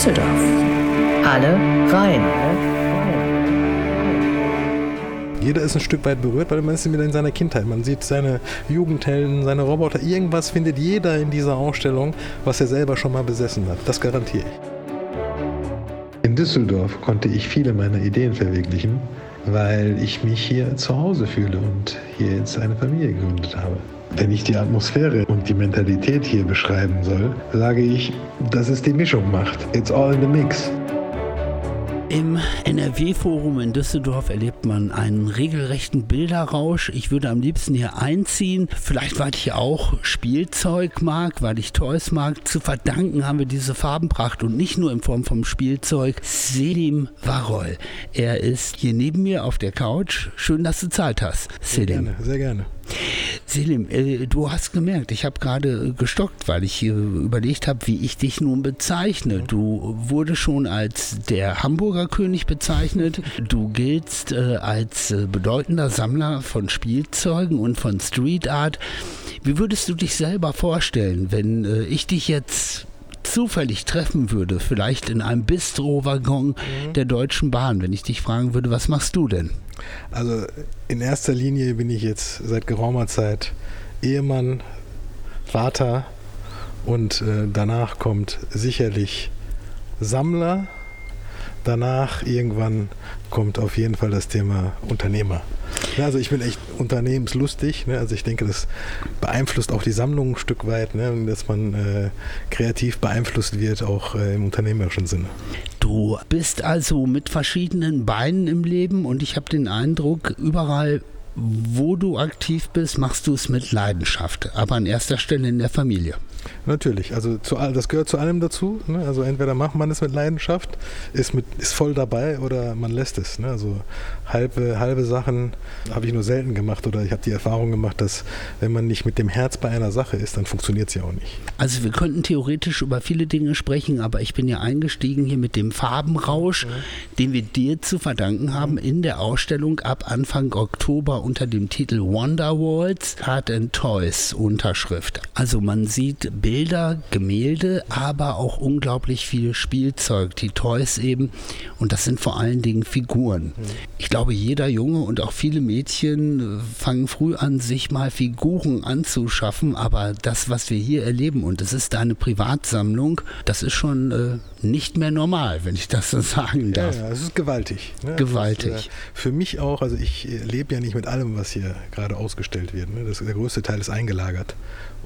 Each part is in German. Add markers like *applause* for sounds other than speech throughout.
Düsseldorf. Alle rein. Jeder ist ein Stück weit berührt, weil man ist wieder in seiner Kindheit. Man sieht seine Jugendhelden, seine Roboter. Irgendwas findet jeder in dieser Ausstellung, was er selber schon mal besessen hat. Das garantiere ich. In Düsseldorf konnte ich viele meiner Ideen verwirklichen, weil ich mich hier zu Hause fühle und hier jetzt eine Familie gegründet habe. Wenn ich die Atmosphäre und die Mentalität hier beschreiben soll, sage ich, dass es die Mischung macht. It's all in the mix. Im NRW-Forum in Düsseldorf erlebt man einen regelrechten Bilderrausch. Ich würde am liebsten hier einziehen. Vielleicht, weil ich auch Spielzeug mag, weil ich Toys mag. Zu verdanken haben wir diese Farbenpracht und nicht nur in Form vom Spielzeug. Selim Warol. Er ist hier neben mir auf der Couch. Schön, dass du Zeit hast. Selim. Sehr gerne, sehr gerne. Selim, äh, du hast gemerkt, ich habe gerade gestockt, weil ich hier überlegt habe, wie ich dich nun bezeichne. Du wurdest schon als der Hamburger König bezeichnet. *laughs* Du giltst äh, als äh, bedeutender Sammler von Spielzeugen und von Street Art. Wie würdest du dich selber vorstellen, wenn äh, ich dich jetzt zufällig treffen würde, vielleicht in einem Bistro-Waggon mhm. der Deutschen Bahn, wenn ich dich fragen würde, was machst du denn? Also in erster Linie bin ich jetzt seit geraumer Zeit Ehemann, Vater und äh, danach kommt sicherlich Sammler. Danach irgendwann kommt auf jeden Fall das Thema Unternehmer. Also ich bin echt unternehmenslustig. Ne? Also ich denke, das beeinflusst auch die Sammlung ein Stück weit, ne? dass man äh, kreativ beeinflusst wird, auch äh, im unternehmerischen Sinne. Du bist also mit verschiedenen Beinen im Leben und ich habe den Eindruck, überall wo du aktiv bist, machst du es mit Leidenschaft, aber an erster Stelle in der Familie. Natürlich, also zu, das gehört zu allem dazu. Ne? Also entweder macht man es mit Leidenschaft, ist, mit, ist voll dabei oder man lässt es. Ne? Also halbe, halbe Sachen habe ich nur selten gemacht oder ich habe die Erfahrung gemacht, dass wenn man nicht mit dem Herz bei einer Sache ist, dann funktioniert sie auch nicht. Also wir könnten theoretisch über viele Dinge sprechen, aber ich bin ja eingestiegen hier mit dem Farbenrausch, mhm. den wir dir zu verdanken haben in der Ausstellung ab Anfang Oktober unter dem Titel Wonderwalls Art and Toys Unterschrift. Also man sieht Bilder, Gemälde, aber auch unglaublich viel Spielzeug, die Toys eben. Und das sind vor allen Dingen Figuren. Ich glaube, jeder Junge und auch viele Mädchen äh, fangen früh an, sich mal Figuren anzuschaffen. Aber das, was wir hier erleben, und es ist eine Privatsammlung, das ist schon äh, nicht mehr normal, wenn ich das so sagen darf. Ja, es ist gewaltig. Ne? Gewaltig. Ist, äh, für mich auch, also ich lebe ja nicht mit allem, was hier gerade ausgestellt wird. Ne? Das, der größte Teil ist eingelagert.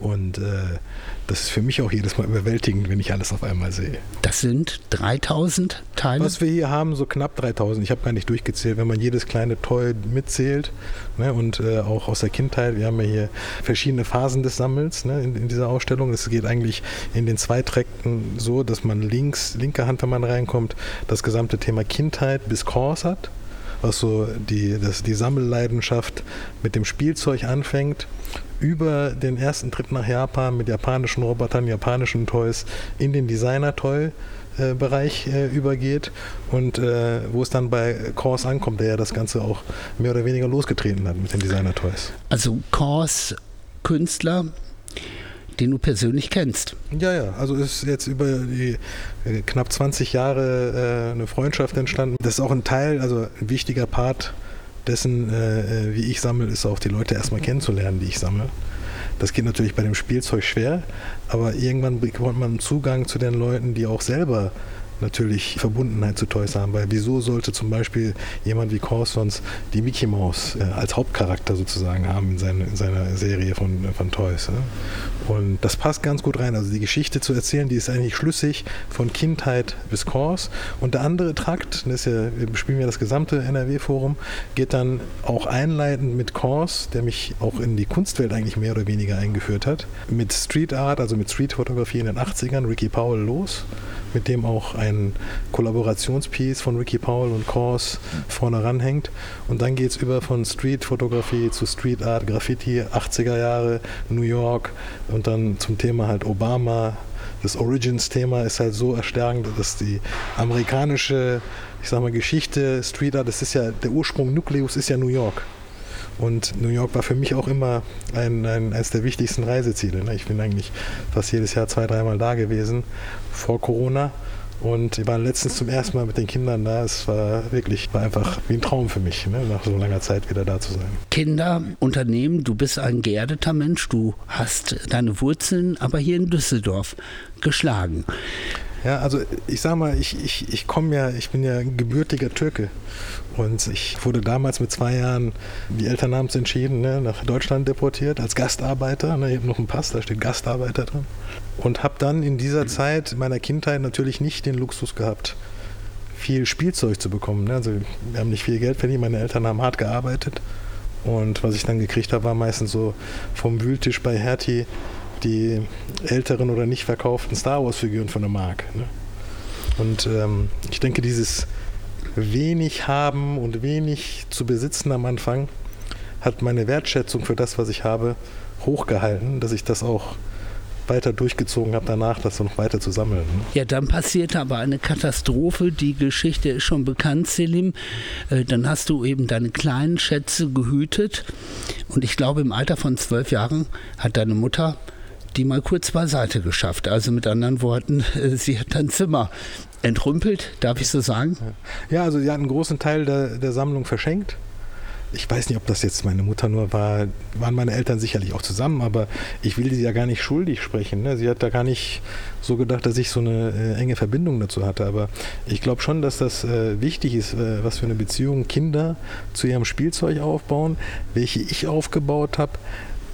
Und äh, das ist für mich auch jedes Mal überwältigend, wenn ich alles auf einmal sehe. Das sind 3000 Teile? Was wir hier haben, so knapp 3000. Ich habe gar nicht durchgezählt, wenn man jedes kleine Toy mitzählt. Ne, und äh, auch aus der Kindheit. Wir haben ja hier verschiedene Phasen des Sammels ne, in, in, dieser Ausstellung. Es geht eigentlich in den zwei Träkten so, dass man links, linke Hand, wenn man reinkommt, das gesamte Thema Kindheit bis Kurs hat was so die, das, die Sammelleidenschaft mit dem Spielzeug anfängt über den ersten Trip nach Japan mit japanischen Robotern, japanischen Toys in den Designer-Toy. Bereich äh, übergeht und äh, wo es dann bei Kors ankommt, der ja das Ganze auch mehr oder weniger losgetreten hat mit den Designer Toys. Also Kors Künstler, den du persönlich kennst. Ja, ja, also ist jetzt über die äh, knapp 20 Jahre äh, eine Freundschaft entstanden. Das ist auch ein Teil, also ein wichtiger Part dessen, äh, äh, wie ich sammle, ist auch die Leute erstmal kennenzulernen, die ich sammle. Das geht natürlich bei dem Spielzeug schwer, aber irgendwann bekommt man Zugang zu den Leuten, die auch selber natürlich Verbundenheit zu Toys haben, weil wieso sollte zum Beispiel jemand wie Corsons die Mickey Mouse äh, als Hauptcharakter sozusagen haben in, seine, in seiner Serie von, von Toys. Ne? Und das passt ganz gut rein. Also die Geschichte zu erzählen, die ist eigentlich schlüssig von Kindheit bis Kors. Und der andere Trakt, das ja, wir spielen ja das gesamte NRW-Forum, geht dann auch einleitend mit Kors, der mich auch in die Kunstwelt eigentlich mehr oder weniger eingeführt hat, mit Street Art, also mit Street-Fotografie in den 80ern, Ricky Powell los mit dem auch ein Kollaborationspiece von Ricky Powell und Kors vorne ranhängt. Und dann geht es über von Street-Fotografie zu Street Art, Graffiti, 80er Jahre, New York und dann zum Thema halt Obama. Das Origins-Thema ist halt so erstärkend, dass die amerikanische, ich sag mal, Geschichte, Street Art, das ist ja, der Ursprung, Nukleus ist ja New York. Und New York war für mich auch immer ein, ein, eines der wichtigsten Reiseziele. Ne? Ich bin eigentlich fast jedes Jahr zwei, dreimal da gewesen vor Corona. Und wir waren letztens zum ersten Mal mit den Kindern da. Es war wirklich war einfach wie ein Traum für mich, ne? nach so langer Zeit wieder da zu sein. Kinder, Unternehmen, du bist ein geerdeter Mensch, du hast deine Wurzeln aber hier in Düsseldorf geschlagen. Ja, also ich sag mal, ich, ich, ich komme ja, ich bin ja gebürtiger Türke. Und ich wurde damals mit zwei Jahren, die Eltern haben es entschieden, ne, nach Deutschland deportiert als Gastarbeiter. Ne, ich habe noch einen Pass, da steht Gastarbeiter drin. Und habe dann in dieser Zeit meiner Kindheit natürlich nicht den Luxus gehabt, viel Spielzeug zu bekommen. Ne? Also wir haben nicht viel Geld verdient, meine Eltern haben hart gearbeitet. Und was ich dann gekriegt habe, war meistens so vom Wühltisch bei Hertie die älteren oder nicht verkauften Star Wars-Figuren von der Mark. Ne? Und ähm, ich denke, dieses wenig haben und wenig zu besitzen am Anfang hat meine Wertschätzung für das, was ich habe, hochgehalten, dass ich das auch weiter durchgezogen habe, danach das noch weiter zu sammeln. Ne? Ja, dann passierte aber eine Katastrophe. Die Geschichte ist schon bekannt, Selim. Äh, dann hast du eben deine kleinen Schätze gehütet. Und ich glaube, im Alter von zwölf Jahren hat deine Mutter die mal kurz beiseite geschafft. Also mit anderen Worten, *laughs* äh, sie hat dein Zimmer entrümpelt, darf ich so sagen? Ja, also sie hat einen großen Teil der, der Sammlung verschenkt ich weiß nicht, ob das jetzt meine Mutter nur war, waren meine Eltern sicherlich auch zusammen, aber ich will sie ja gar nicht schuldig sprechen. Ne? Sie hat da gar nicht so gedacht, dass ich so eine äh, enge Verbindung dazu hatte. Aber ich glaube schon, dass das äh, wichtig ist, äh, was für eine Beziehung Kinder zu ihrem Spielzeug aufbauen, welche ich aufgebaut habe.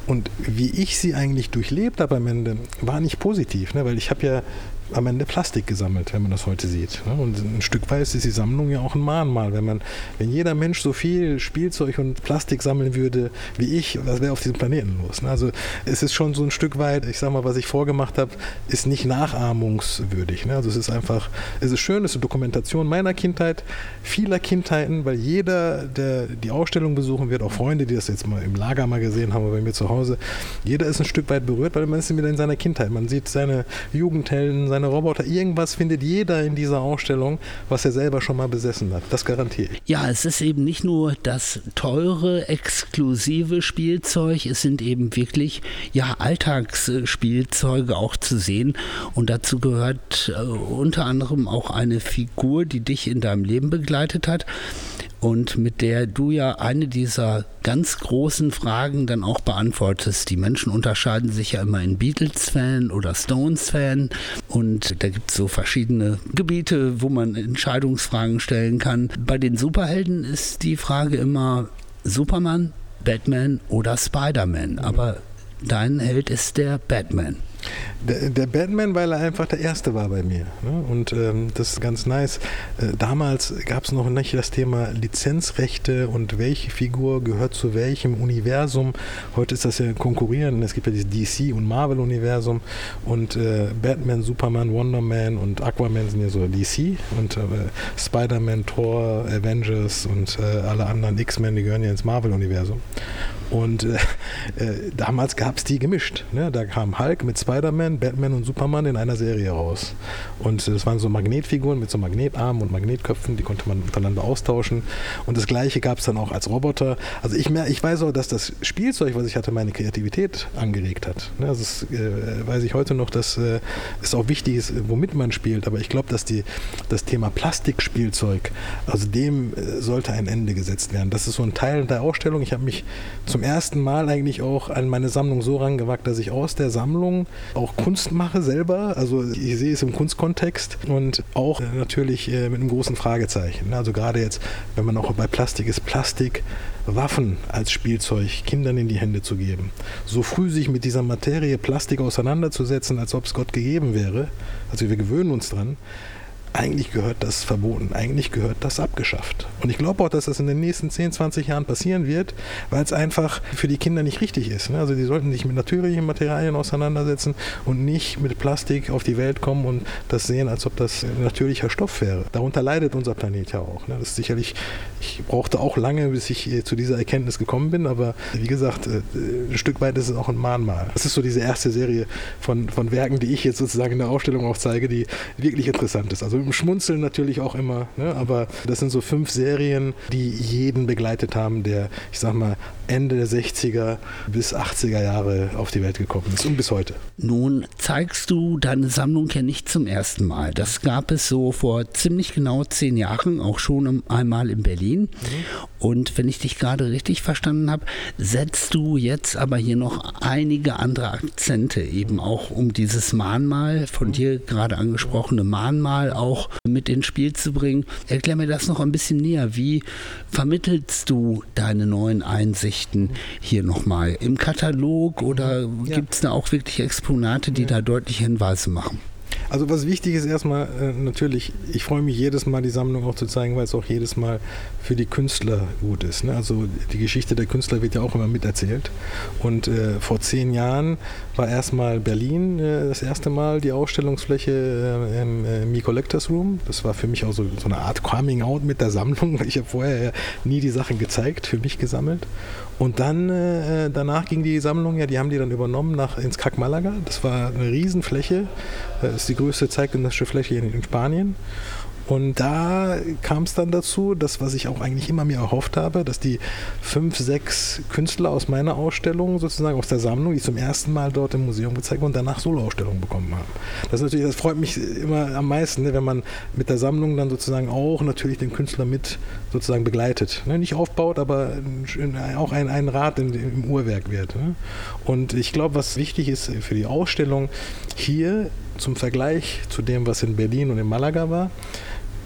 Und wie ich sie eigentlich durchlebt habe am Ende, war nicht positiv, ne? weil ich habe ja am Ende Plastik gesammelt, wenn man das heute sieht. Ne? Und ein Stück weit ist die Sammlung ja auch ein Mahnmal. Wenn man, wenn jeder Mensch so viel Spielzeug und Plastik sammeln würde wie ich, was wäre auf diesem Planeten los? Ne? Also es ist schon so ein Stück weit, ich sag mal, was ich vorgemacht habe, ist nicht nachahmungswürdig. Ne? Also es ist einfach, es ist schön, es ist eine Dokumentation meiner Kindheit, vieler Kindheiten, weil jeder, der die Ausstellung besuchen wird, auch Freunde, die das jetzt mal im Lager mal gesehen haben bei mir zu Hause, jeder ist ein Stück weit berührt, weil man ist wieder in seiner Kindheit. Man sieht seine Jugendhelden, seine kleine Roboter. Irgendwas findet jeder in dieser Ausstellung, was er selber schon mal besessen hat. Das garantiere ich. Ja, es ist eben nicht nur das teure, exklusive Spielzeug, es sind eben wirklich ja Alltagsspielzeuge auch zu sehen. Und dazu gehört äh, unter anderem auch eine Figur, die dich in deinem Leben begleitet hat und mit der du ja eine dieser ganz großen Fragen dann auch beantwortest. Die Menschen unterscheiden sich ja immer in Beatles-Fan oder Stones-Fan und da gibt es so verschiedene Gebiete, wo man Entscheidungsfragen stellen kann. Bei den Superhelden ist die Frage immer Superman, Batman oder Spider-Man, aber dein Held ist der Batman. Der, der, Batman, weil er einfach der Erste war bei mir. Ne? Und ähm, das ist ganz nice. Äh, damals gab es noch nicht das Thema Lizenzrechte und welche Figur gehört zu welchem Universum. Heute ist das ja konkurrieren. Es gibt ja dieses DC- und Marvel-Universum. Und äh, Batman, Superman, Wonder Man und Aquaman sind ja so DC. Und äh, Spider-Man, Thor, Avengers und äh, alle anderen X-Men, die gehören ja ins Marvel-Universum. Und äh, äh, damals gab es die gemischt. Ne? Da kam Hulk mit Spider-Man, Batman und Superman in einer Serie raus. Und das waren so Magnetfiguren mit so Magnetarmen und Magnetköpfen, die konnte man untereinander austauschen. Und das gleiche gab es dann auch als Roboter. Also ich, mehr, ich weiß auch, dass das Spielzeug, was ich hatte, meine Kreativität angeregt hat. Ne? Also das äh, weiß ich heute noch, dass äh, es auch wichtig ist, womit man spielt. Aber ich glaube, dass die, das Thema Plastikspielzeug, also dem äh, sollte ein Ende gesetzt werden. Das ist so ein Teil der Ausstellung. Ich habe mich zum zum ersten Mal eigentlich auch an meine Sammlung so rangewagt, dass ich aus der Sammlung auch Kunst mache selber. Also ich sehe es im Kunstkontext und auch natürlich äh, mit einem großen Fragezeichen. Also gerade jetzt, wenn man auch bei Plastik ist, Plastik. Waffen als Spielzeug Kindern in die Hände zu geben. So früh sich mit dieser Materie Plastik auseinanderzusetzen, als ob es Gott gegeben wäre. Also wir gewöhnen uns dran eigentlich gehört das verboten, eigentlich gehört das abgeschafft. Und ich glaube auch, dass das in den nächsten 10, 20 Jahren passieren wird, weil es einfach für die Kinder nicht richtig ist. Ne? Also die sollten sich mit natürlichen Materialien auseinandersetzen und nicht mit Plastik auf die Welt kommen und das sehen, als ob das natürlicher Stoff wäre. Darunter leidet unser Planet ja auch. Ne? Das ist sicherlich, ich brauchte auch lange, bis ich äh, zu dieser Erkenntnis gekommen bin, aber wie gesagt, äh, ein Stück weit ist es auch ein Mahnmal. Das ist so diese erste Serie von, von Werken, die ich jetzt sozusagen in der Ausstellung auch zeige, die wirklich interessant ist. Also schmunzeln natürlich auch immer. Ne? Aber das sind so fünf Serien, die jeden begleitet haben, der, ich sag mal, Ende der 60er bis 80er Jahre auf die Welt gekommen ist und bis heute. Nun zeigst du deine Sammlung ja nicht zum ersten Mal. Das gab es so vor ziemlich genau zehn Jahren auch schon einmal in Berlin. Mhm. Und wenn ich dich gerade richtig verstanden habe, setzt du jetzt aber hier noch einige andere Akzente, eben auch um dieses Mahnmal, von mhm. dir gerade angesprochene Mahnmal auch mit ins Spiel zu bringen. Erklär mir das noch ein bisschen näher. Wie vermittelst du deine neuen Einsichten? Hier nochmal im Katalog oder ja. gibt es da auch wirklich Exponate, die ja. da deutliche Hinweise machen? Also was wichtig ist erstmal äh, natürlich, ich freue mich jedes Mal die Sammlung auch zu zeigen, weil es auch jedes Mal für die Künstler gut ist. Ne? Also die Geschichte der Künstler wird ja auch immer miterzählt. Und äh, vor zehn Jahren war erstmal Berlin äh, das erste Mal die Ausstellungsfläche äh, im äh, Me Collectors Room. Das war für mich auch so, so eine Art Coming Out mit der Sammlung. *laughs* Ich habe vorher ja nie die Sachen gezeigt, für mich gesammelt. Und dann äh, danach ging die Sammlung, ja, die haben die dann übernommen nach ins Kack Malaga. Das war eine Riesenfläche. Das ist die größte zeitgenössische Fläche in, in Spanien. Und da kam es dann dazu, das, was ich auch eigentlich immer mir erhofft habe, dass die fünf, sechs Künstler aus meiner Ausstellung, sozusagen aus der Sammlung, die zum ersten Mal dort im Museum gezeigt wurden, danach Soloausstellungen bekommen haben. Das natürlich, das freut mich immer am meisten, ne, wenn man mit der Sammlung dann sozusagen auch natürlich den Künstler mit sozusagen begleitet. Ne, nicht aufbaut, aber auch ein, ein Rad in, im Uhrwerk wird. Ne. Und ich glaube, was wichtig ist für die Ausstellung hier zum Vergleich zu dem, was in Berlin und in Malaga war,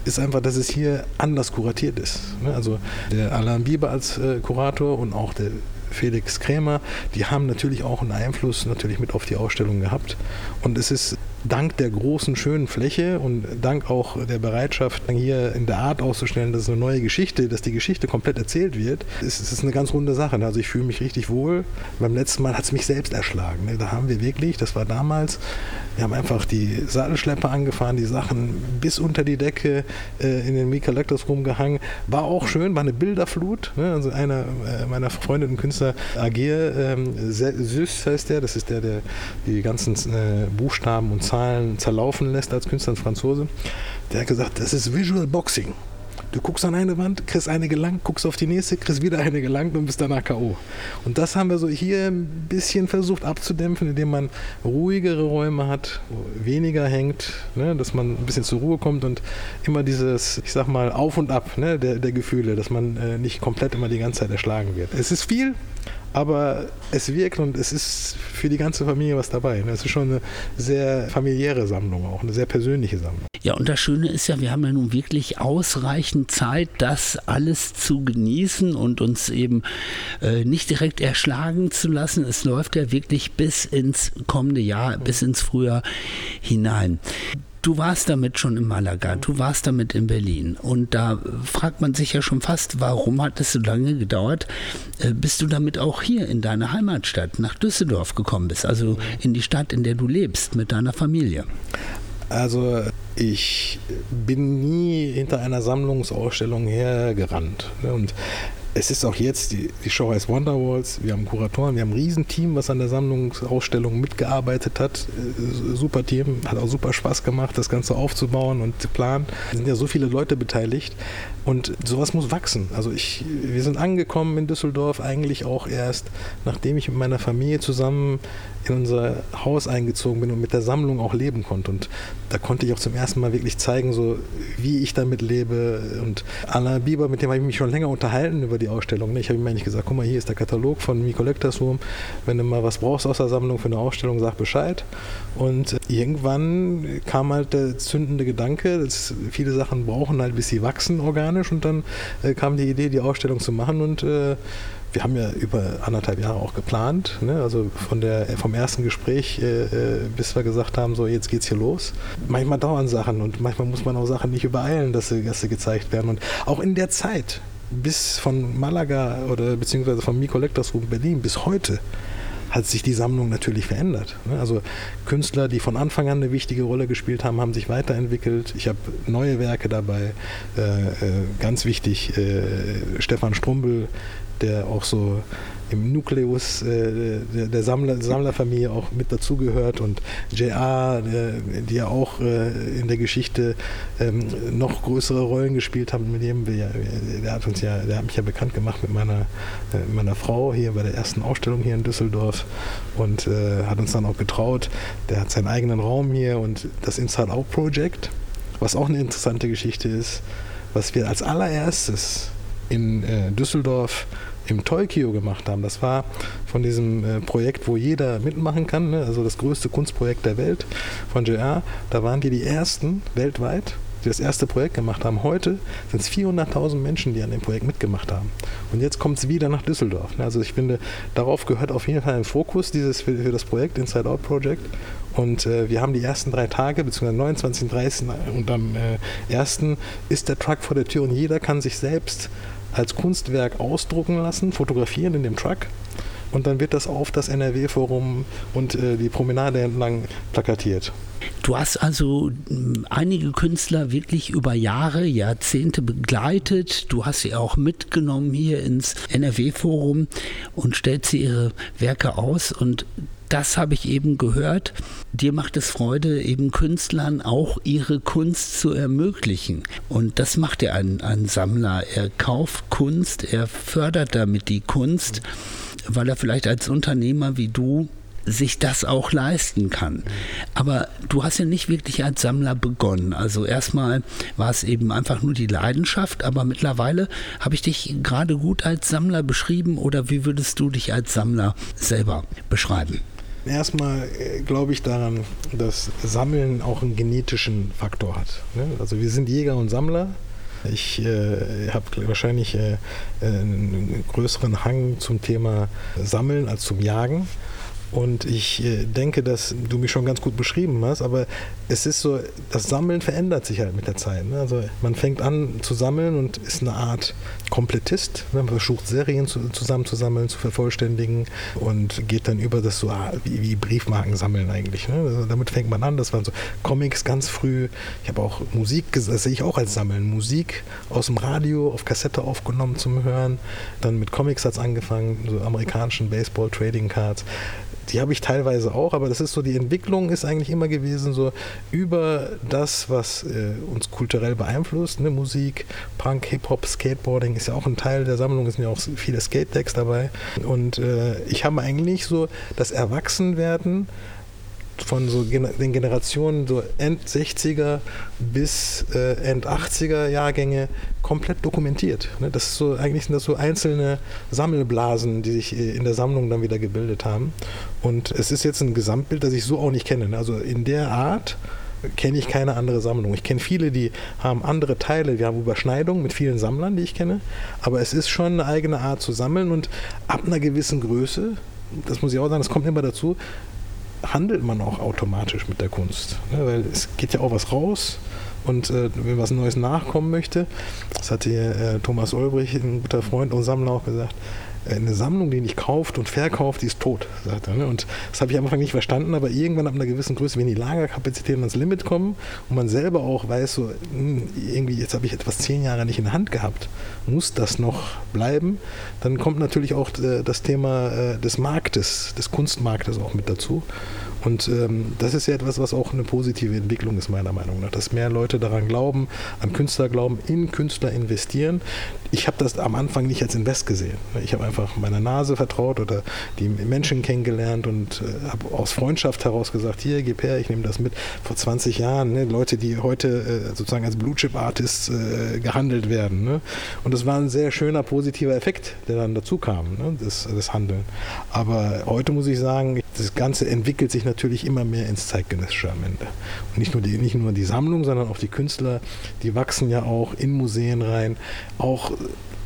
ist einfach, dass es hier anders kuratiert ist. Ne? Also der Alain Bieber als äh, Kurator und auch der Felix Krämer, die haben natürlich auch einen Einfluss natürlich mit auf die Ausstellung gehabt. Und es ist dank der großen, schönen Fläche und dank auch der Bereitschaft, hier in der Art auszustellen, dass es eine neue Geschichte, dass die Geschichte komplett erzählt wird, ist es eine ganz runde Sache. Also ich fühle mich richtig wohl. Beim letzten Mal hat es mich selbst erschlagen. Ne? Da haben wir wirklich, das war damals, wir haben einfach die Sattelschlepper angefahren, die Sachen bis unter die Decke äh, in den Mika rumgehangen. War auch schön, war eine Bilderflut. Ne? Also einer äh, meiner befreundeten Künstler, Agir ähm, Süß heißt der, das ist der, der die ganzen äh, Buchstaben und Zahlen Zahlen zerlaufen lässt als Künstler, als Franzose. Der hat gesagt, das ist Visual Boxing. Du guckst an eine Wand, kriegst eine gelangt, guckst auf die nächste, kriegst wieder eine gelangt und bist danach K.O. Und das haben wir so hier ein bisschen versucht abzudämpfen, indem man ruhigere Räume hat, weniger hängt, ne, dass man ein bisschen zur Ruhe kommt und immer dieses, ich sag mal, Auf und Ab ne, der, der Gefühle, dass man äh, nicht komplett immer die ganze Zeit erschlagen wird. Es ist viel, aber es wirkt und es ist für die ganze Familie was dabei. Es ist schon eine sehr familiäre Sammlung, auch eine sehr persönliche Sammlung. Ja, und das Schöne ist ja, wir haben ja nun wirklich ausreichend Zeit, das alles zu genießen und uns eben äh, nicht direkt erschlagen zu lassen. Es läuft ja wirklich bis ins kommende Jahr, bis ins Frühjahr hinein. Du warst damit schon in Malaga, du warst damit in Berlin. Und da fragt man sich ja schon fast, warum hat es so lange gedauert, äh, bis du damit auch hier in deine Heimatstadt, nach Düsseldorf gekommen bist, also in die Stadt, in der du lebst, mit deiner Familie? Also ich bin nie hinter einer Sammlungsausstellung hergerannt. Ne? Und es ist auch jetzt, die, die Show heißt Wonderwalls, wir haben Kuratoren, wir haben ein Riesenteam, was an der Sammlungsausstellung mitgearbeitet hat. Äh, super Team, hat auch super Spaß gemacht, das Ganze aufzubauen und zu planen. Es sind ja so viele Leute beteiligt und sowas muss wachsen. Also ich, wir sind angekommen in Düsseldorf eigentlich auch erst, nachdem ich mit meiner Familie zusammen in unser Haus eingezogen bin und mit der Sammlung auch leben konnte. Und da konnte ich auch zum ersten Mal wirklich zeigen, so wie ich damit lebe. Und Alain Bieber, mit dem habe ich mich schon länger unterhalten über die Ausstellung. Ich habe ihm eigentlich gesagt, guck mal, hier ist der Katalog von Mi Collectors Room. Wenn du mal was brauchst aus der Sammlung für eine Ausstellung, sag Bescheid. Und irgendwann kam halt der zündende Gedanke, dass viele Sachen brauchen halt, bis sie wachsen organisch. Und dann äh, kam die Idee, die Ausstellung zu machen und äh, wir haben ja über anderthalb Jahre auch geplant, ne? also von der, vom ersten Gespräch, äh, äh, bis wir gesagt haben, so jetzt geht's hier los. Manchmal dauern Sachen und manchmal muss man auch Sachen nicht übereilen, dass sie, dass sie gezeigt werden. Und auch in der Zeit, bis von Malaga oder beziehungsweise vom Mi Collectors Room Berlin bis heute, hat sich die Sammlung natürlich verändert. Ne? Also Künstler, die von Anfang an eine wichtige Rolle gespielt haben, haben sich weiterentwickelt. Ich habe neue Werke dabei. Äh, äh, ganz wichtig, äh, Stefan Strumbel, der auch so im Nukleus äh, der, der Sammler, Sammlerfamilie auch mit dazugehört und J.R., äh, die ja auch äh, in der Geschichte ähm, noch größere Rollen gespielt haben, mit dem wir der hat uns ja, der hat mich ja bekannt gemacht mit meiner, äh, meiner Frau hier bei der ersten Ausstellung hier in Düsseldorf und äh, hat uns dann auch getraut. Der hat seinen eigenen Raum hier und das Inside Out Project, was auch eine interessante Geschichte ist, was wir als allererstes in äh, Düsseldorf im Tokio gemacht haben. Das war von diesem äh, Projekt, wo jeder mitmachen kann, ne? also das größte Kunstprojekt der Welt von JR. Da waren die die ersten weltweit, die das erste Projekt gemacht haben. Heute sind es 400.000 Menschen, die an dem Projekt mitgemacht haben. Und jetzt kommt es wieder nach Düsseldorf. Ne? Also ich finde, darauf gehört auf jeden Fall ein Fokus dieses, für, für das Projekt Inside Out Project. Und äh, wir haben die ersten drei Tage, beziehungsweise 29, 30 und am äh, ersten ist der Truck vor der Tür und jeder kann sich selbst als Kunstwerk ausdrucken lassen, fotografieren in dem Truck und dann wird das auf das NRW-Forum und äh, die Promenade entlang plakatiert. Du hast also hm, einige Künstler wirklich über Jahre, Jahrzehnte begleitet. Du hast sie auch mitgenommen hier ins NRW-Forum und stellst sie ihre Werke aus. Und das habe ich eben gehört. Dir macht es Freude, eben Künstlern auch ihre Kunst zu ermöglichen. Und das macht ja ein, ein Sammler. Er kauft Kunst, er fördert damit die Kunst, weil er vielleicht als Unternehmer wie du sich das auch leisten kann. Aber du hast ja nicht wirklich als Sammler begonnen. Also erstmal war es eben einfach nur die Leidenschaft, aber mittlerweile habe ich dich gerade gut als Sammler beschrieben oder wie würdest du dich als Sammler selber beschreiben? Erstmal äh, glaube ich daran, dass Sammeln auch einen genetischen Faktor hat. Ne? Also wir sind Jäger und Sammler. Ich äh, habe wahrscheinlich äh, einen größeren Hang zum Thema Sammeln als zum Jagen. Und ich äh, denke, dass du mich schon ganz gut beschrieben hast, aber es ist so, das Sammeln verändert sich halt mit der Zeit. Ne? Also man fängt an zu sammeln und ist eine Art Komplettist. Ne? Man versucht Serien zu, zusammenzusammeln, zu vervollständigen und geht dann über das so ah, wie, Briefmarken sammeln eigentlich. Ne? Also damit fängt man an. Das waren so Comics ganz früh. Ich habe auch Musik, das sehe ich auch als Sammeln. Musik aus dem Radio auf Kassette aufgenommen zum Hören. Dann mit Comics hat es angefangen, so amerikanischen Baseball Trading Cards die habe ich teilweise auch, aber das ist so, die Entwicklung ist eigentlich immer gewesen, so über das, was äh, uns kulturell beeinflusst, ne? Musik, Punk, Hip-Hop, Skateboarding ist ja auch ein Teil der Sammlung, es sind ja auch viele Skate-Decks dabei. Und äh, ich habe eigentlich so das Erwachsenwerden von so den Generationen so End 60er bis äh, End 80er Jahrgänge komplett dokumentiert. Ne? Das ist so, eigentlich sind das so einzelne Sammelblasen, die sich äh, in der Sammlung dann wieder gebildet haben. Und es ist jetzt ein Gesamtbild, das ich so auch nicht kenne. Ne? Also in der Art kenne ich keine andere Sammlung. Ich kenne viele, die haben andere Teile, wir haben Überschneidungen mit vielen Sammlern, die ich kenne, aber es ist schon eine eigene Art zu sammeln und ab einer gewissen Größe, das muss ich auch sagen, das kommt immer dazu, handelt man auch automatisch mit der Kunst. Ne? Weil es geht ja auch was raus und äh, wenn was Neues nachkommen möchte, das hat hier äh, Thomas Ulbrich, ein guter Freund und Sammler, auch gesagt, eine Sammlung, die nicht kauft und verkauft, die ist tot, sagt er. Ne? Und das habe ich am Anfang nicht verstanden, aber irgendwann ab einer gewissen Größe, wenn die Lagerkapazitäten ans Limit kommen und man selber auch weiß, so hm, irgendwie, jetzt habe ich etwas zehn Jahre nicht in der Hand gehabt, muss das noch bleiben, dann kommt natürlich auch äh, das Thema äh, des Marktes, des Kunstmarktes auch mit dazu. Und ähm, das ist ja etwas, was auch eine positive Entwicklung ist, meiner Meinung nach, dass mehr Leute daran glauben, an Künstler glauben, in Künstler investieren. Ich habe das am Anfang nicht als Invest gesehen. Ich habe einfach meiner Nase vertraut oder die Menschen kennengelernt und äh, habe aus Freundschaft heraus gesagt, hier, gib her, ich nehme das mit. Vor 20 Jahren, ne, Leute, die heute äh, sozusagen als Blue Chip Artists äh, gehandelt werden. Ne? Und das war ein sehr schöner, positiver Effekt, der dann dazu kam, ne, das, das Handeln. Aber heute muss ich sagen, das Ganze entwickelt sich natürlich immer mehr ins Zeitgenössische am Ende. Und nicht nur, die, nicht nur die Sammlung, sondern auch die Künstler, die wachsen ja auch in Museen rein. Auch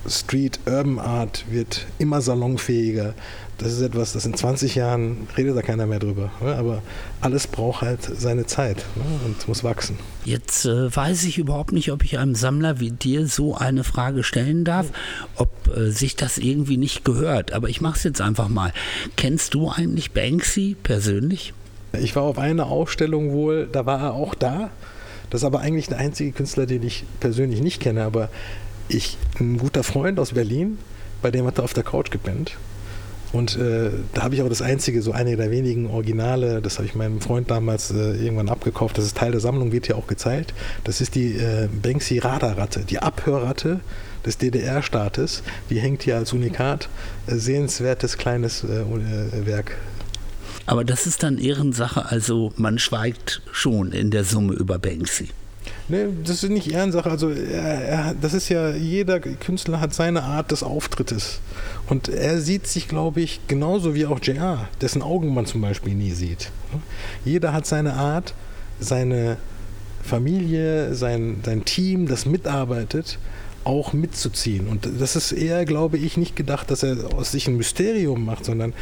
Street Urban Art wird immer salonfähiger. Das ist etwas, das in 20 Jahren redet da keiner mehr drüber. Ne? Aber alles braucht halt seine Zeit ne? und muss wachsen. Jetzt äh, weiß ich überhaupt nicht, ob ich einem Sammler wie dir so eine Frage stellen darf, ob äh, sich das irgendwie nicht gehört. Aber ich mache es jetzt einfach mal. Kennst du eigentlich Banksy persönlich? Ich war auf einer Ausstellung wohl, da war er auch da. Das ist aber eigentlich der einzige Künstler, den ich persönlich nicht kenne. Aber ich, ein guter Freund aus Berlin, bei dem hat er auf der Couch gepennt. Und äh, da habe ich auch das einzige, so eine der wenigen Originale, das habe ich meinem Freund damals äh, irgendwann abgekauft. Das ist Teil der Sammlung, wird hier auch gezeigt. Das ist die äh, Banksy Radarratte, die Abhörratte des DDR-Staates. Die hängt hier als Unikat. Äh, sehenswertes kleines äh, äh, Werk. Aber das ist dann Ehrensache, also man schweigt schon in der Summe über Banksy. Nee, das ist nicht Ehrensache. Also er, er, das ist ja, jeder Künstler hat seine Art des Auftrittes. Und er sieht sich, glaube ich, genauso wie auch JR, dessen Augen man zum Beispiel nie sieht. Jeder hat seine Art, seine Familie, sein, sein Team, das mitarbeitet auch mitzuziehen. Und das ist eher, glaube ich, nicht gedacht, dass er aus sich ein Mysterium macht, sondern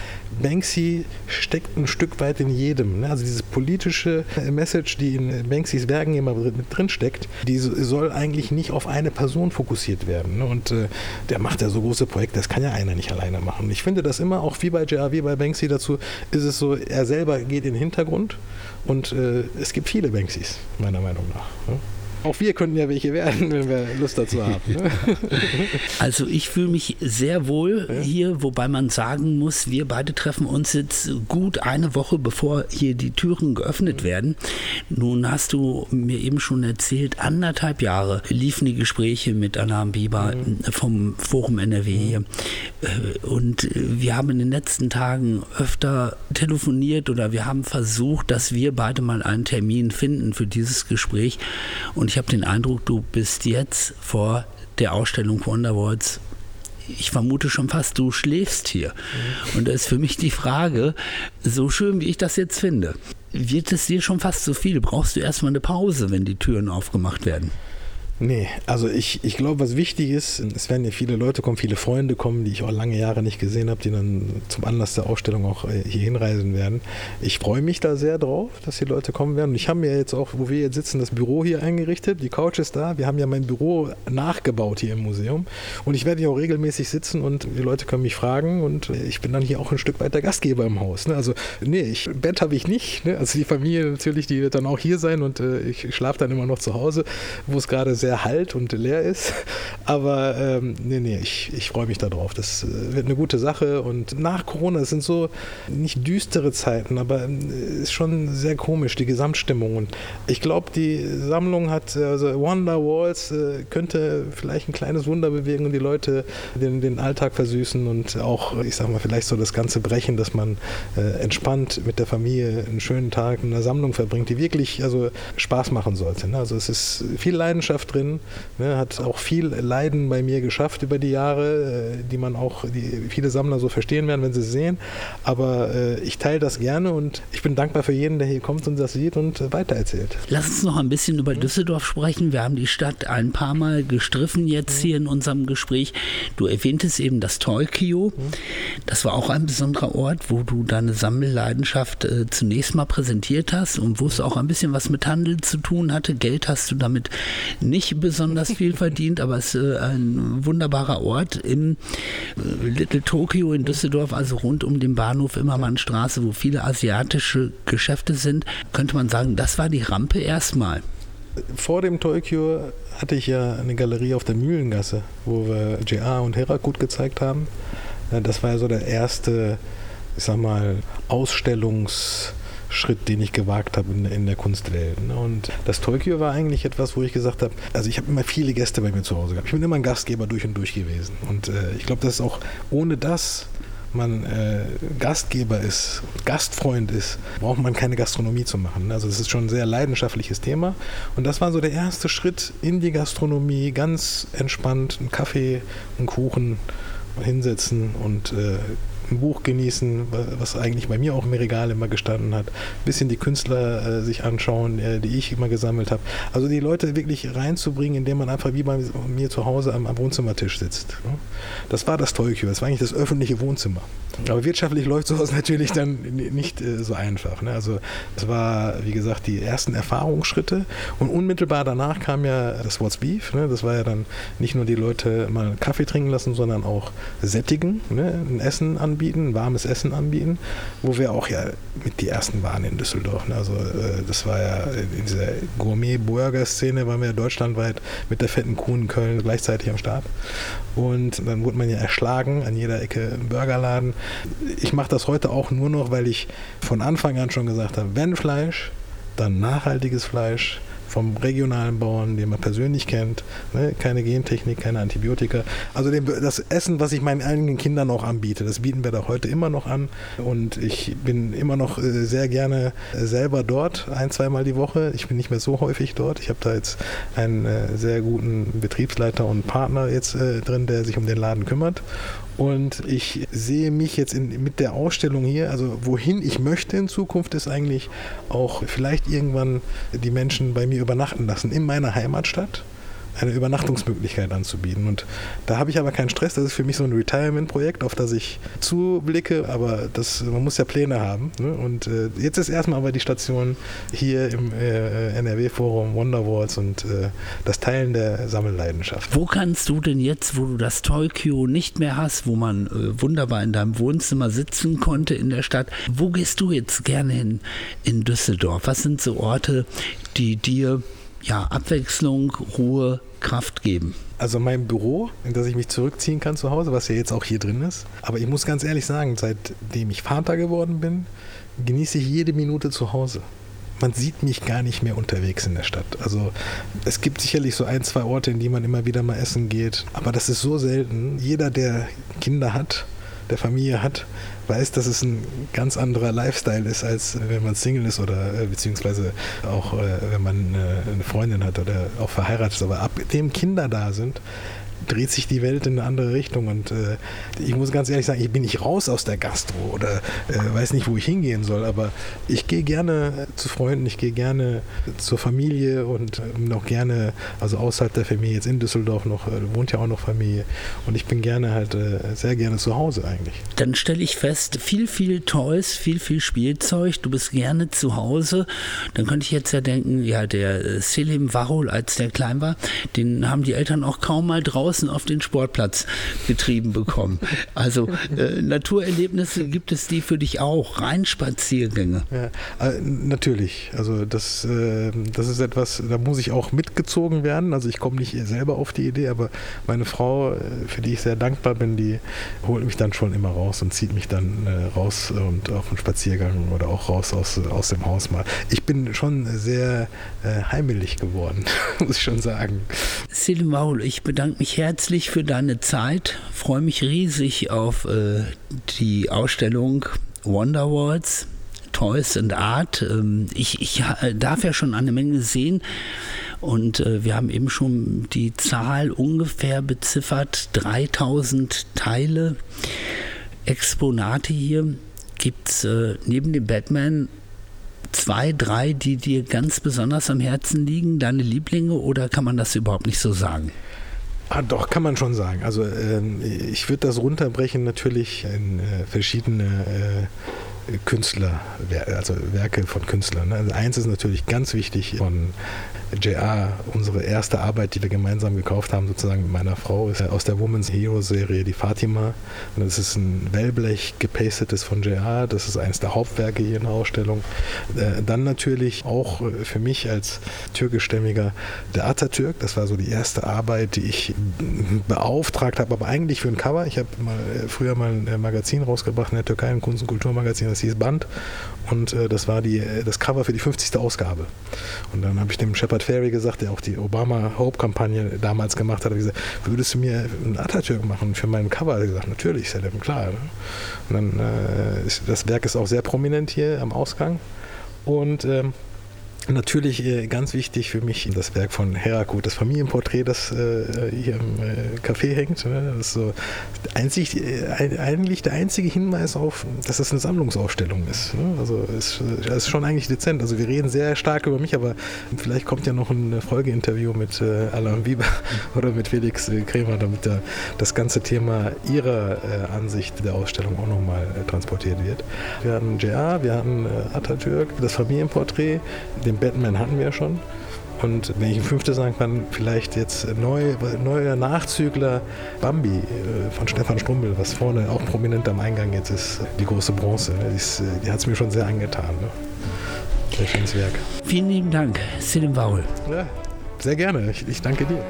Banksy steckt ein Stück weit in jedem. Ne? Also diese politische Message, die in Banksys Werken immer mit drin steckt, die soll eigentlich nicht auf eine Person fokussiert werden. Ne? Und äh, der macht ja so große Projekte, das kann ja einer nicht alleine machen. Ich finde das immer, auch wie bei JR, bei Banksy dazu, ist es so, er selber geht in den Hintergrund und äh, es gibt viele Banksys, meiner Meinung nach. Auch wir könnten ja welche werden, wenn wir Lust dazu haben. Ne? *laughs* Also ich fühle mich sehr wohl ja? hier, wobei man sagen muss, wir beide treffen uns jetzt gut eine Woche, bevor hier die Türen geöffnet werden. Nun hast du mir eben schon erzählt, anderthalb Jahre liefen die Gespräche mit Alarm Bieber mhm. vom Forum NRW hier. Äh, und wir haben in den letzten Tagen öfter telefoniert oder wir haben versucht, dass wir beide mal einen Termin finden für dieses Gespräch. Und ich ich habe den Eindruck, du bist jetzt vor der Ausstellung Wonderworlds ich vermute schon fast, du schläfst hier. Mhm. Und da ist für mich die Frage, so schön wie ich das jetzt finde, wird es dir schon fast zu viel? Brauchst du erstmal eine Pause, wenn die Türen aufgemacht werden? Nee, also ich, ich glaube, was wichtig ist, es werden ja viele Leute kommen, viele Freunde kommen, die ich auch lange Jahre nicht gesehen habe, die dann zum Anlass der Ausstellung auch äh, hier hinreisen werden. Ich freue mich da sehr drauf, dass die Leute kommen werden. Und ich habe mir jetzt auch, wo wir jetzt sitzen, das Büro hier eingerichtet. Die Couch ist da. Wir haben ja mein Büro nachgebaut hier im Museum. Und ich werde hier auch regelmäßig sitzen und die Leute können mich fragen. Und ich bin dann hier auch ein Stück weit der Gastgeber im Haus. Ne? Also, nee, ich, Bett habe ich nicht. Ne? Also die Familie natürlich, die wird dann auch hier sein und äh, ich schlafe dann immer noch zu Hause, wo es gerade sehr sehr halt und leer ist. *laughs* Aber ähm, nee, nee, ich, ich freue mich darauf. Das äh, wird eine gute Sache. Und nach Corona, es sind so nicht düstere Zeiten, aber es äh, ist schon sehr komisch, die Gesamtstimmung. Und ich glaube, die Sammlung hat, also Wonder Walls äh, könnte vielleicht ein kleines Wunder bewegen und die Leute den, den Alltag versüßen und auch, ich sag mal, vielleicht so das Ganze brechen, dass man äh, entspannt mit der Familie einen schönen Tag in einer Sammlung verbringt, die wirklich also Spaß machen sollte. Ne? Also es ist viel Leidenschaft drin drin, ne, hat auch viel Leiden bei mir geschafft über die Jahre, äh, die man auch, die viele Sammler so verstehen werden, wenn sie es sehen. Aber äh, ich teile das gerne und ich bin dankbar für jeden, der hier kommt und das sieht und äh, weitererzählt. Lass uns noch ein bisschen über Düsseldorf sprechen. Wir haben die Stadt ein paar Mal gestriffen jetzt hier in unserem Gespräch. Du erwähntest eben das Tolkio. Das war auch ein besonderer Ort, wo du deine Sammelleidenschaft äh, zunächst mal präsentiert hast und wo es auch ein bisschen was mit Handel zu tun hatte. Geld hast du damit nicht nicht besonders viel verdient, aber es ist äh, ein wunderbarer Ort im äh, Little Tokyo in Düsseldorf, also rund um den Bahnhof Immermannstraße, wo viele asiatische Geschäfte sind. Könnte man sagen, das war die Rampe erstmal. Vor dem Tokyo hatte ich ja eine Galerie auf der Mühlengasse, wo wir JR und Herakut gezeigt haben. Äh, das war ja so der erste, ich sag mal, Ausstellungs- Schritt, den ich gewagt habe in, in der Kunstwelt. Ne? Und das Tokio war eigentlich etwas, wo ich gesagt habe, also ich habe immer viele Gäste bei mir zu Hause gehabt. Ich bin immer ein Gastgeber durch und durch gewesen. Und äh, ich glaube, dass auch ohne das man äh, Gastgeber ist, Gastfreund ist, braucht man keine Gastronomie zu machen. Also es ist schon ein sehr leidenschaftliches Thema. Und das war so der erste Schritt in die Gastronomie, ganz entspannt, einen Kaffee, einen Kuchen hinsetzen und äh, ein Buch genießen, was eigentlich bei mir auch im Regal immer gestanden hat. Ein bisschen die Künstler äh, sich anschauen, äh, die ich immer gesammelt habe. Also die Leute wirklich reinzubringen, indem man einfach wie bei mir zu Hause am, am Wohnzimmertisch sitzt. Ne? Das war das Tolkio, das war eigentlich das öffentliche Wohnzimmer. Aber wirtschaftlich läuft sowas *laughs* natürlich dann nicht äh, so einfach. Ne? Also es war, wie gesagt, die ersten Erfahrungsschritte und unmittelbar danach kam ja das What's Beef. Ne? Das war ja dann nicht nur die Leute mal Kaffee trinken lassen, sondern auch sättigen, ne? ein Essen anbieten anbieten, warmes Essen anbieten, wo wir auch ja mit die ersten waren in Düsseldorf. Ne? Also äh, das war ja in dieser Gourmet-Burger-Szene waren wir ja deutschlandweit mit der fetten Kuh in Köln gleichzeitig am Start. Und dann wurde man ja erschlagen an jeder Ecke im Burgerladen. Ich mache das heute auch nur noch, weil ich von Anfang an schon gesagt habe, wenn Fleisch, dann nachhaltiges Fleisch, vom regionalen Bauern, den man persönlich kennt. Ne? Keine Gentechnik, keine Antibiotika. Also den, das Essen, was ich meinen eigenen Kindern auch anbiete, das bieten wir da heute immer noch an. Und ich bin immer noch äh, sehr gerne äh, selber dort, ein, zweimal die Woche. Ich bin nicht mehr so häufig dort. Ich habe da jetzt einen äh, sehr guten Betriebsleiter und Partner jetzt drin, der sich um den Laden kümmert. Und ich sehe mich jetzt in, mit der Ausstellung hier, also wohin ich möchte in Zukunft, ist eigentlich auch vielleicht irgendwann die Menschen bei mir übernachten lassen in meiner Heimatstadt eine Übernachtungsmöglichkeit anzubieten. Und da habe ich aber keinen Stress. Das ist für mich so ein Retirement-Projekt, auf das ich zublicke. Aber das, man muss ja Pläne haben. Ne? Und äh, jetzt ist erstmal aber die Station hier im äh, NRW-Forum Wonderwalls und äh, das Teilen der Sammelleidenschaft. Wo kannst du denn jetzt, wo du das Tokyo nicht mehr hast, wo man äh, wunderbar in deinem Wohnzimmer sitzen konnte in der Stadt, wo gehst du jetzt gerne hin in Düsseldorf? Was sind so Orte, die dir ja, Abwechslung, Ruhe, Kraft geben. Also mein Büro, in das ich mich zurückziehen kann zu Hause, was ja jetzt auch hier drin ist. Aber ich muss ganz ehrlich sagen, seitdem ich Vater geworden bin, genieße ich jede Minute zu Hause. Man sieht mich gar nicht mehr unterwegs in der Stadt. Also es gibt sicherlich so ein, zwei Orte, in die man immer wieder mal essen geht. Aber das ist so selten. Jeder, der Kinder hat, der Familie hat, weiß, dass es ein ganz anderer Lifestyle ist, als wenn man Single ist oder äh, beziehungsweise auch äh, wenn man äh, eine Freundin hat oder auch verheiratet ist. Aber ab dem Kinder da sind, dreht sich die Welt in eine andere Richtung. Und äh, ich muss ganz ehrlich sagen, ich bin nicht raus aus der Gastro oder äh, weiß nicht, wo ich hingehen soll, aber ich gehe gerne zu Freunden, ich gehe gerne zur Familie und äh, noch gerne, also außerhalb der Familie, jetzt in Düsseldorf noch, äh, wohnt ja auch noch Familie und ich bin gerne halt äh, sehr gerne zu Hause eigentlich. Dann stelle ich fest, viel, viel Toys, viel, viel Spielzeug, du bist gerne zu Hause. Dann könnte ich jetzt ja denken, ja, der äh, Selim Warhol, als der klein war, den haben die Eltern auch kaum mal draußen draußen auf den Sportplatz getrieben bekommen. Also äh, Naturerlebnisse gibt es die für dich auch, Reinspaziergänge. Ja, äh, natürlich. Also das, äh, das ist etwas, da muss ich auch mitgezogen werden. Also ich komme nicht selber auf die Idee, aber meine Frau, äh, für die ich sehr dankbar bin, die holt mich dann schon immer raus und zieht mich dann äh, raus und auf einen Spaziergang oder auch raus aus, aus dem Haus mal. Ich bin schon sehr äh, heimelig geworden, *laughs* muss ich schon sagen. Selim Maul, ich bedanke mich herzlich für deine Zeit. Freue mich riesig auf äh, die Ausstellung Wonderworlds. Toys and Art. Ähm, ich, ich darf ja schon eine Menge sehen und äh, wir haben eben schon die Zahl ungefähr beziffert. 3000 Teile, Exponate hier. Gibt es äh, neben dem Batman zwei, drei, die dir ganz besonders am Herzen liegen, deine Lieblinge oder kann man das überhaupt nicht so sagen? Ah, doch, kann man schon sagen. Also äh, ich würde das runterbrechen natürlich in äh, verschiedene äh, Künstler, also Werke von Künstlern. Ne? Also eins ist natürlich ganz wichtig von JR, unsere erste Arbeit, die wir gemeinsam gekauft haben, sozusagen mit meiner Frau, ist aus der Woman's Hero Serie, die Fatima. Und das ist ein Wellblech gepastetes von JR. Das ist eines der Hauptwerke hier in der Ausstellung. Äh, dann natürlich auch äh, für mich als türkischstämmiger der Atatürk. Das war so die erste Arbeit, die ich beauftragt habe, aber eigentlich für ein Cover. Ich habe mal, äh, früher mal ein Magazin rausgebracht in der Türkei, ein Kunst- und Kulturmagazin, das hieß Band. Und das war die, das Cover für die 50. Ausgabe. Und dann habe ich dem Shepard Ferry gesagt, der auch die Obama-Hope-Kampagne damals gemacht hat, gesagt, würdest du mir einen Atatürk machen für meinen Cover? Er hat gesagt, natürlich, Saddam, klar. Ne? Und dann, äh, ist, das Werk ist auch sehr prominent hier am Ausgang. Und ähm, Natürlich äh, ganz wichtig für mich das Werk von Herakut, das Familienporträt, das äh, hier im äh, Café hängt. Ne? Das ist eigentlich der einzige Hinweis auf, dass das eine Sammlungsausstellung ist. Ne? Also es ist schon eigentlich dezent. Also wir reden sehr stark über mich, aber vielleicht kommt ja noch ein Folgeinterview mit Alain Wieber *laughs* oder mit Felix Kremer, damit da das ganze Thema ihrer Ansicht der Ausstellung auch nochmal transportiert wird. Wir hatten JR, wir hatten Atatürk, das Familienporträt, den Batman hatten wir schon. Und wenn ich ein fünftes sagen kann, vielleicht jetzt neu, neuer Nachzügler Bambi äh, von Stefan Strumbel, was vorne auch prominent am Eingang jetzt ist, die große Bronze. Die, ist, äh, die hat es mir schon sehr angetan. Ne? Sehr schönes Werk. Vielen lieben Dank, Selim Waul. Ja, sehr gerne. Ich, ich danke dir.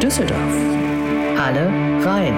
Düsseldorf. Alle rein.